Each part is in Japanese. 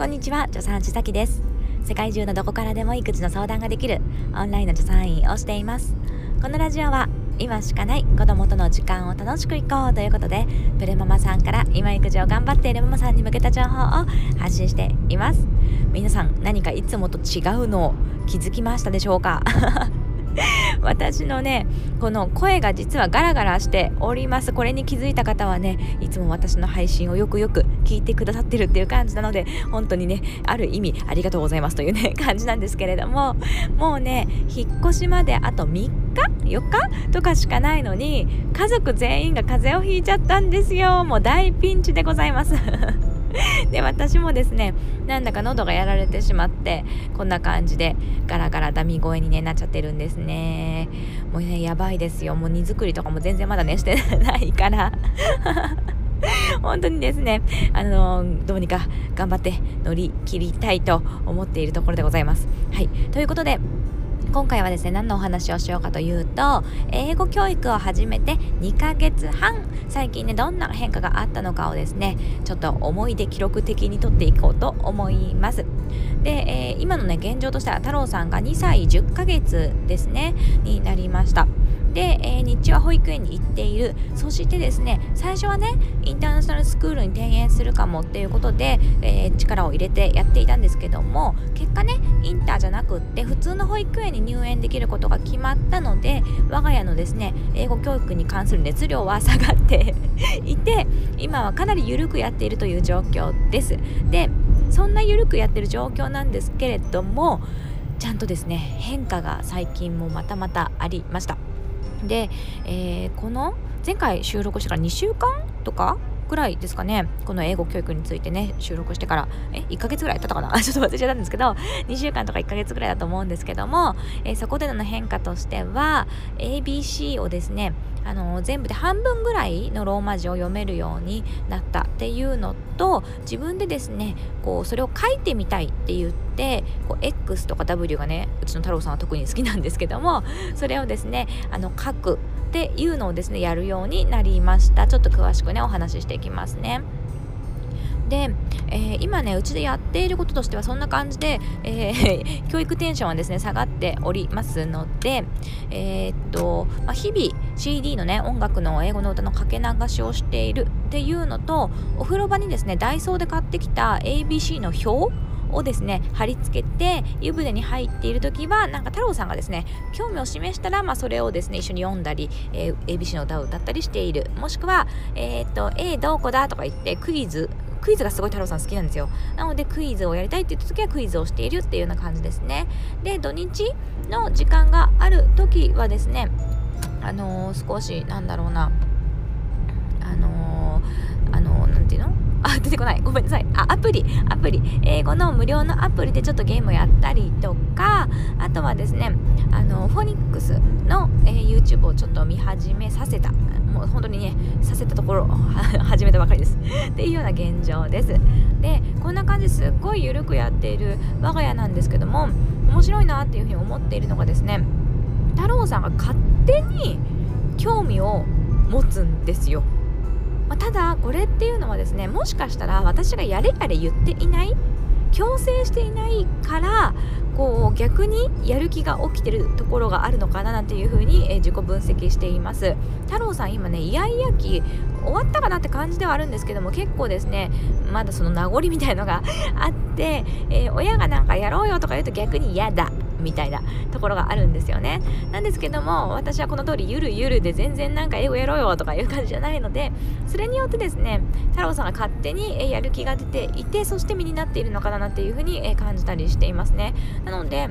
こんにちは助産師崎です。世界中のどこからでも育児の相談ができるオンラインの助産院をしています。このラジオは今しかない子供との時間を楽しくいこうということでプレママさんから今育児を頑張っているママさんに向けた情報を発信しています。皆さん何かいつもと違うのを気づきましたでしょうか？私のねこの声が実はガラガラしております。これに気づいた方はねいつも私の配信をよくよく聞いてくださってるっていう感じなので本当にねある意味ありがとうございますというね 感じなんですけれどももうね引っ越しまであと3日？4日？とかしかないのに家族全員が風邪をひいちゃったんですよ。もう大ピンチでございます。で私もですねなんだか喉がやられてしまってこんな感じでガラガラダミ声に、ね、なっちゃってるんですね。もうねやばいですよ。もう荷造りとかも全然まだねしてないから。本当にですねあのどうにか頑張って乗り切りたいと思っているところでございます。はい。ということで今回はですね何のお話をしようかというと英語教育を始めて2ヶ月半最近ねどんな変化があったのかをですねちょっと思い出記録的にとっていこうと思います。で、えー、今のね現状としては太郎さんが2歳10ヶ月ですねになりました。で、えー、日中は保育園に行っている。そしてですね最初はねインターナショナルスクールに転園するかもっていうことで、えー、力を入れてやっていたんですけども結果ねインターじゃなくって普通の保育園に入園できることが決まったので我が家のですね英語教育に関する熱量は下がって いて今はかなり緩くやっているという状況です。でそんな緩くやってる状況なんですけれどもちゃんとですね変化が最近もまたまたありました。で、えー、この前回収録してから2週間とかぐらいですかね。この英語教育についてね収録してから。え1ヶ月ぐらい経ったかな？ちょっと忘れちゃったんですけど。2週間とか1ヶ月ぐらいだと思うんですけども、えー、そこでの変化としては ABC をですねあの全部で半分ぐらいのローマ字を読めるようになったっていうのと自分でですねこうそれを書いてみたいって言ってこう X とか W がねうちの太郎さんは特に好きなんですけどもそれをですねあの書くっていうのをですねやるようになりましたちょっと詳しくねお話ししていきますね。で、えー、今ねうちでやっていることとしてはそんな感じで、えー、教育テンションはですね下がっておりますので、えー、っとまあ、日々 CD のね音楽の英語の歌のかけ流しをしているっていうのとお風呂場にですねダイソーで買ってきた ABC の表をですね貼り付けて湯船に入っている時はなんか太郎さんがですね興味を示したら、まあ、それをですね一緒に読んだり、えー、ABC の歌を歌ったりしている。もしくは、えー、っと A どこだとか言ってクイズクイズがすごい太郎さん好きなんですよ。なのでクイズをやりたいって言った時はクイズをしているっていうような感じですね。で土日の時間がある時はですねあのー、少しなんだろうなあのー、あのー、なんていうの？あ出てこない。ごめんなさい。あアプリアプリ。英語の無料のアプリでちょっとゲームをやったりとかあとはですねあのフォニックスの、えー、YouTube をちょっと見始めさせたもう本当にねさせたところ 始めたばかりです。っていうような現状です。でこんな感じすっごい緩くやっている我が家なんですけども面白いなっていうふうに思っているのがですね太郎さんが勝手に興味を持つんですよ。ま、ただこれっていうのはですねもしかしたら私がやれやれ言っていない強制していないからこう逆にやる気が起きてるところがあるのかななんていうふうに、え自己分析しています。太郎さん今ねイヤイヤ期終わったかなって感じではあるんですけども結構ですねまだその名残みたいのが あって、えー、親がなんかやろうよとか言うと逆に嫌だ。みたいなところがあるんですよね。なんですけども私はこの通りゆるゆるで全然なんか英語やろうよとかいう感じじゃないのでそれによってですね太郎さんが勝手にやる気が出ていてそして身になっているのかなっていうふうに感じたりしていますね。なので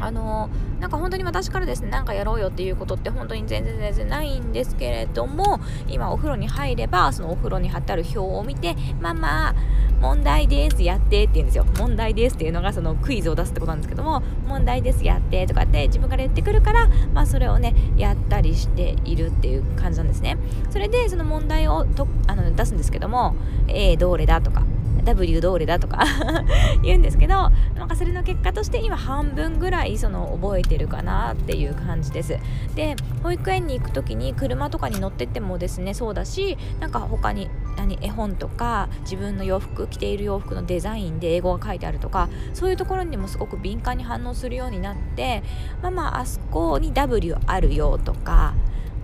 あの、なんか本当に私からですねなんかやろうよっていうことって本当に全然全然ないんですけれども今お風呂に入ればそのお風呂に貼ってある表を見てママ問題ですやってって言うんですよ。問題ですっていうのがそのクイズを出すってことなんですけども問題ですやってとかって自分から言ってくるからまあそれをねやったりしているっていう感じなんですね。それでその問題をとあの出すんですけども A どれだとか W どれだとか 言うんですけどなんかそれの結果として今半分ぐらいその覚えてるかなっていう感じです。で保育園に行く時に車とかに乗ってってもですねそうだしなんか他に何絵本とか自分の洋服着ている洋服のデザインで英語が書いてあるとかそういうところにもすごく敏感に反応するようになってママあそこに W あるよとか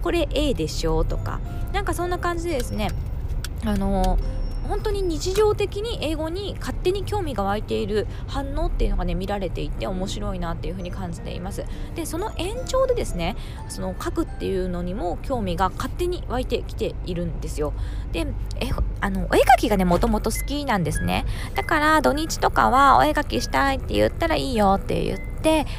これ A でしょとかなんかそんな感じでですねあの本当に日常的に英語に勝手に興味が湧いている反応っていうのがね見られていて面白いなっていうふうに感じています。でその延長でですねその書くっていうのにも興味が勝手に湧いてきているんですよ。でえあのお絵描きがねもともと好きなんですね。だから土日とかはお絵描きしたいって言ったらいいよって言って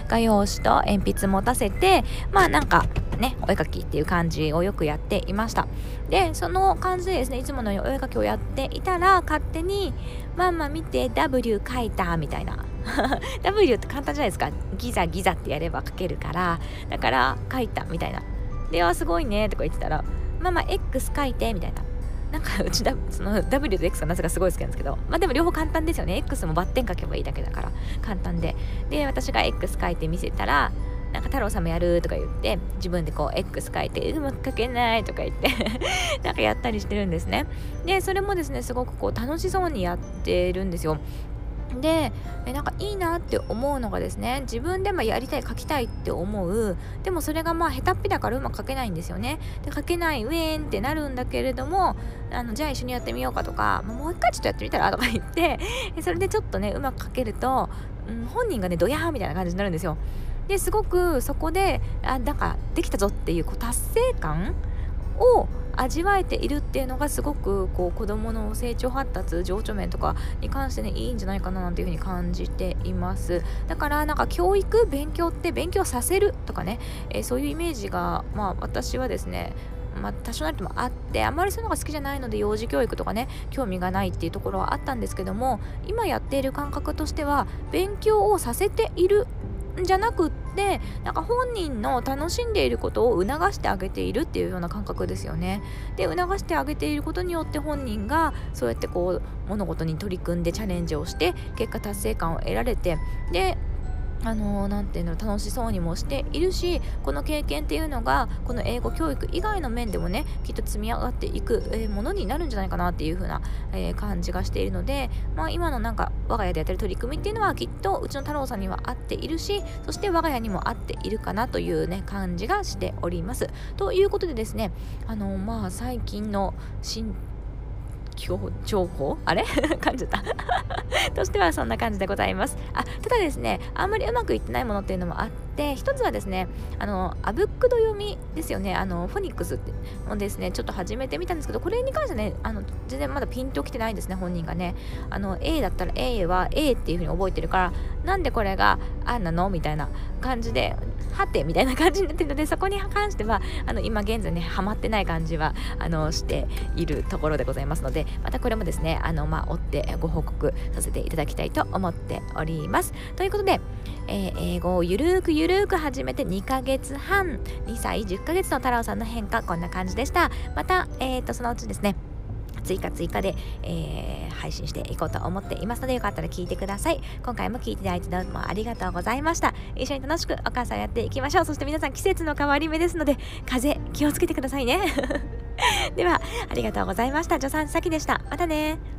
画用紙と鉛筆持たせてまあなんかねお絵描きっていう感じをよくやっていました。でその感じでですねいつものようにお絵描きをやっていたら勝手に「ママ見て W 書いた」みたいな。W って簡単じゃないですか。ギザギザってやれば書けるから。だから書いたみたいな。ではすごいねとか言ってたら「ママ X 書いて」みたいな。なんかうちだその W と X がなぜかすごい好きなんですけどまあでも両方簡単ですよね。X もバッテン書けばいいだけだから簡単で。で私が X 書いて見せたらなんか太郎さんもやるとか言って自分でこう X 書いてうまく書けないとか言って なんかやったりしてるんですね。でそれもですねすごくこう楽しそうにやってるんですよ。でえなんかいいなって思うのがですね自分でもやりたい書きたいって思う。でもそれがまあ下手っぴだからうまく書けないんですよね。で書けないウェーンってなるんだけれどもあのじゃあ一緒にやってみようかとかもう一回ちょっとやってみたら？とか言って それでちょっとねうまく書けると、うん、本人がねドヤーみたいな感じになるんですよ。ですごくそこであなんかできたぞっていうこう達成感を味わえているっていうのがすごくこう子どもの成長発達情緒面とかに関してねいいんじゃないかななんていうふうに感じています。だからなんか教育勉強って勉強させるとかね、えー、そういうイメージがまあ私はですねまあ、多少なりともあってあんまりそういうのが好きじゃないので幼児教育とかね興味がないっていうところはあったんですけども今やっている感覚としては勉強をさせているんじゃなくってなんか本人の楽しんでいることを促してあげているっていうような感覚ですよね。で促してあげていることによって本人がそうやってこう物事に取り組んでチャレンジをして結果達成感を得られてであのー、ていうの楽しそうにもしているしこの経験っていうのがこの英語教育以外の面でもねきっと積み上がっていく、え、ものになるんじゃないかなっていう風な、え、感じがしているので、まあ、今のなんか我が家でやってる取り組みっていうのはきっとうちの太郎さんには合っているしそして我が家にも合っているかなというね感じがしております。ということでですねあのまあ最近の情報？あれ？感じた。としてはそんな感じでございます。あただですねあんまりうまくいってないものっていうのもあって一つはですねあのアブックド読みですよね。あのフォニックスってもですねちょっと始めてみたんですけどこれに関してねあの全然まだピンときてないんですね本人がね。あの A だったら A は A っていう風に覚えてるからなんでこれがあんなの？みたいな感じではてみたいな感じになってるのでそこに関してはあの今現在ねハマってない感じはあのしているところでございますのでまたこれもですねあのまあ追ってご報告させていただきたいと思っております。ということで、えー、英語をゆるーくゆるーく始めて2ヶ月半2歳10ヶ月の太郎さんの変化こんな感じでした。また、えーとそのうちですね追加追加で、えー、配信していこうと思っていますのでよかったら聞いてください。今回も聞いていただいてどうもありがとうございました。一緒に楽しくお母さんやっていきましょう。そして皆さん季節の変わり目ですので風邪気をつけてくださいね。ではありがとうございました。助産先でした。またね。